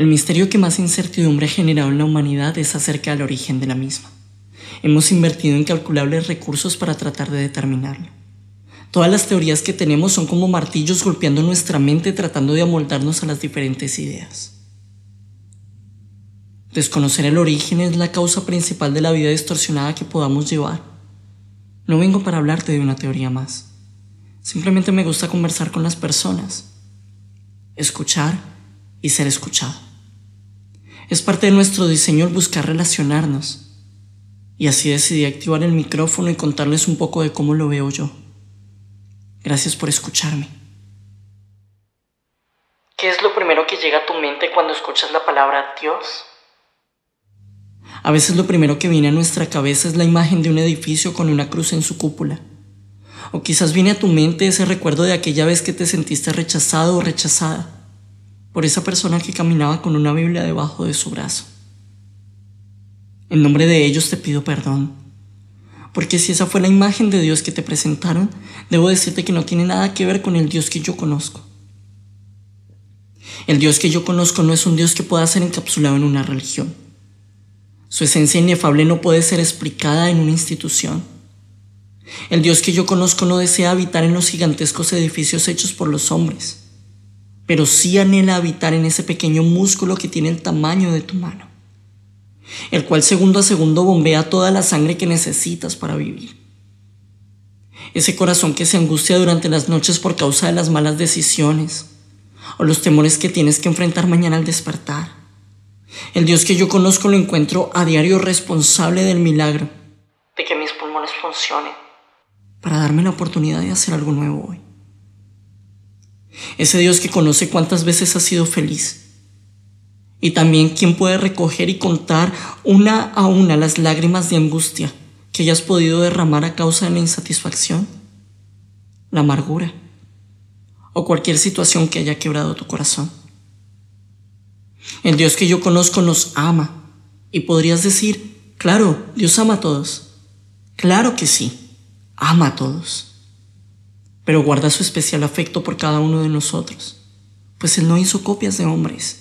El misterio que más incertidumbre ha generado en la humanidad es acerca del origen de la misma. Hemos invertido incalculables recursos para tratar de determinarlo. Todas las teorías que tenemos son como martillos golpeando nuestra mente tratando de amoldarnos a las diferentes ideas. Desconocer el origen es la causa principal de la vida distorsionada que podamos llevar. No vengo para hablarte de una teoría más. Simplemente me gusta conversar con las personas, escuchar y ser escuchado. Es parte de nuestro diseño el buscar relacionarnos. Y así decidí activar el micrófono y contarles un poco de cómo lo veo yo. Gracias por escucharme. ¿Qué es lo primero que llega a tu mente cuando escuchas la palabra Dios? A veces lo primero que viene a nuestra cabeza es la imagen de un edificio con una cruz en su cúpula. O quizás viene a tu mente ese recuerdo de aquella vez que te sentiste rechazado o rechazada por esa persona que caminaba con una Biblia debajo de su brazo. En nombre de ellos te pido perdón, porque si esa fue la imagen de Dios que te presentaron, debo decirte que no tiene nada que ver con el Dios que yo conozco. El Dios que yo conozco no es un Dios que pueda ser encapsulado en una religión. Su esencia inefable no puede ser explicada en una institución. El Dios que yo conozco no desea habitar en los gigantescos edificios hechos por los hombres, pero sí anhela habitar en ese pequeño músculo que tiene el tamaño de tu mano, el cual segundo a segundo bombea toda la sangre que necesitas para vivir. Ese corazón que se angustia durante las noches por causa de las malas decisiones o los temores que tienes que enfrentar mañana al despertar. El Dios que yo conozco lo encuentro a diario responsable del milagro de que mis pulmones funcionen para darme la oportunidad de hacer algo nuevo hoy. Ese Dios que conoce cuántas veces has sido feliz. Y también quien puede recoger y contar una a una las lágrimas de angustia que hayas podido derramar a causa de la insatisfacción, la amargura o cualquier situación que haya quebrado tu corazón. El Dios que yo conozco nos ama. Y podrías decir, claro, Dios ama a todos. Claro que sí, ama a todos pero guarda su especial afecto por cada uno de nosotros, pues Él no hizo copias de hombres.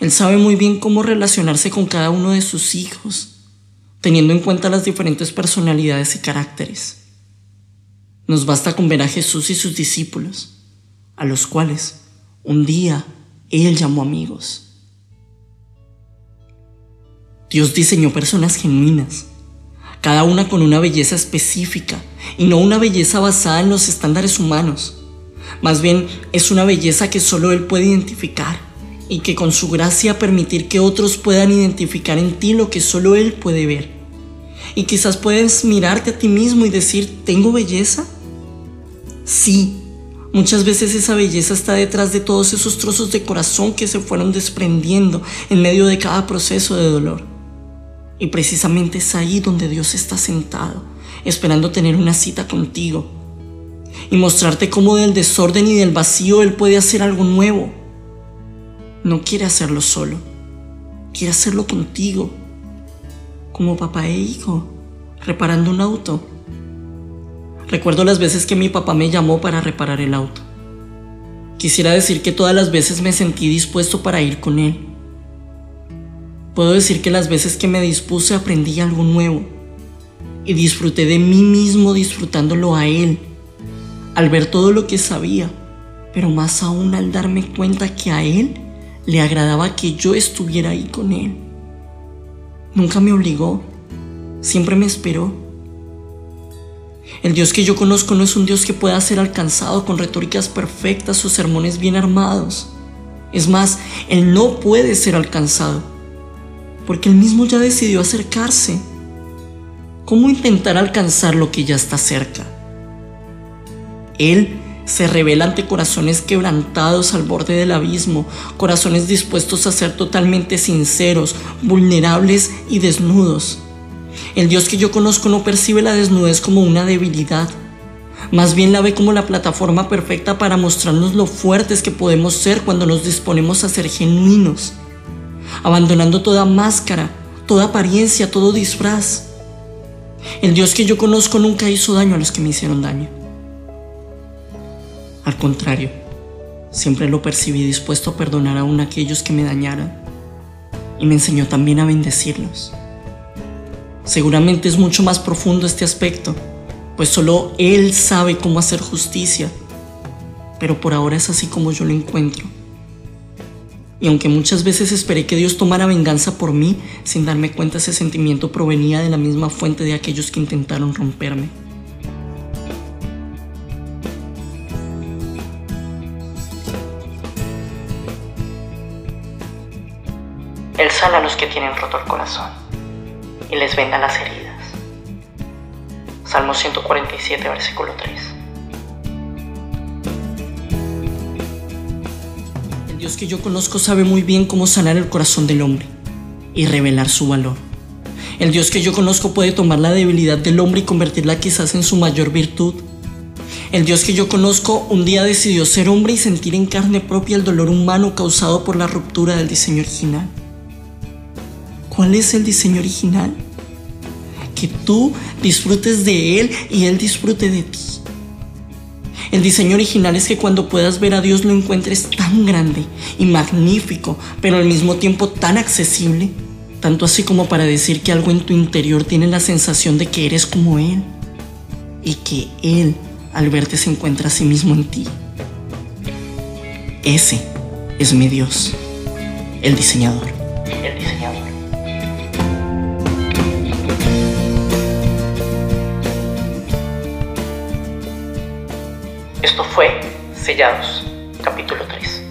Él sabe muy bien cómo relacionarse con cada uno de sus hijos, teniendo en cuenta las diferentes personalidades y caracteres. Nos basta con ver a Jesús y sus discípulos, a los cuales un día Él llamó amigos. Dios diseñó personas genuinas, cada una con una belleza específica y no una belleza basada en los estándares humanos. Más bien es una belleza que solo Él puede identificar y que con su gracia permitir que otros puedan identificar en ti lo que solo Él puede ver. Y quizás puedes mirarte a ti mismo y decir, ¿tengo belleza? Sí, muchas veces esa belleza está detrás de todos esos trozos de corazón que se fueron desprendiendo en medio de cada proceso de dolor. Y precisamente es ahí donde Dios está sentado, esperando tener una cita contigo y mostrarte cómo del desorden y del vacío Él puede hacer algo nuevo. No quiere hacerlo solo, quiere hacerlo contigo, como papá e hijo, reparando un auto. Recuerdo las veces que mi papá me llamó para reparar el auto. Quisiera decir que todas las veces me sentí dispuesto para ir con él Puedo decir que las veces que me dispuse aprendí algo nuevo y disfruté de mí mismo disfrutándolo a él, al ver todo lo que sabía, pero más aún al darme cuenta que a él le agradaba que yo estuviera ahí con él. Nunca me obligó, siempre me esperó. El Dios que yo conozco no es un Dios que pueda ser alcanzado con retóricas perfectas o sermones bien armados. Es más, Él no puede ser alcanzado porque él mismo ya decidió acercarse. ¿Cómo intentar alcanzar lo que ya está cerca? Él se revela ante corazones quebrantados al borde del abismo, corazones dispuestos a ser totalmente sinceros, vulnerables y desnudos. El Dios que yo conozco no percibe la desnudez como una debilidad, más bien la ve como la plataforma perfecta para mostrarnos lo fuertes que podemos ser cuando nos disponemos a ser genuinos abandonando toda máscara, toda apariencia, todo disfraz. El Dios que yo conozco nunca hizo daño a los que me hicieron daño. Al contrario, siempre lo percibí dispuesto a perdonar aún a aquellos que me dañaran y me enseñó también a bendecirlos. Seguramente es mucho más profundo este aspecto, pues solo Él sabe cómo hacer justicia, pero por ahora es así como yo lo encuentro. Y aunque muchas veces esperé que Dios tomara venganza por mí, sin darme cuenta ese sentimiento provenía de la misma fuente de aquellos que intentaron romperme. Él sana a los que tienen roto el corazón y les venda las heridas. Salmo 147, versículo 3. Dios que yo conozco sabe muy bien cómo sanar el corazón del hombre y revelar su valor. El Dios que yo conozco puede tomar la debilidad del hombre y convertirla quizás en su mayor virtud. El Dios que yo conozco un día decidió ser hombre y sentir en carne propia el dolor humano causado por la ruptura del diseño original. ¿Cuál es el diseño original? Que tú disfrutes de Él y Él disfrute de ti. El diseño original es que cuando puedas ver a Dios lo encuentres tan grande y magnífico, pero al mismo tiempo tan accesible, tanto así como para decir que algo en tu interior tiene la sensación de que eres como Él y que Él al verte se encuentra a sí mismo en ti. Ese es mi Dios, el diseñador. Esto fue Sellados, capítulo 3.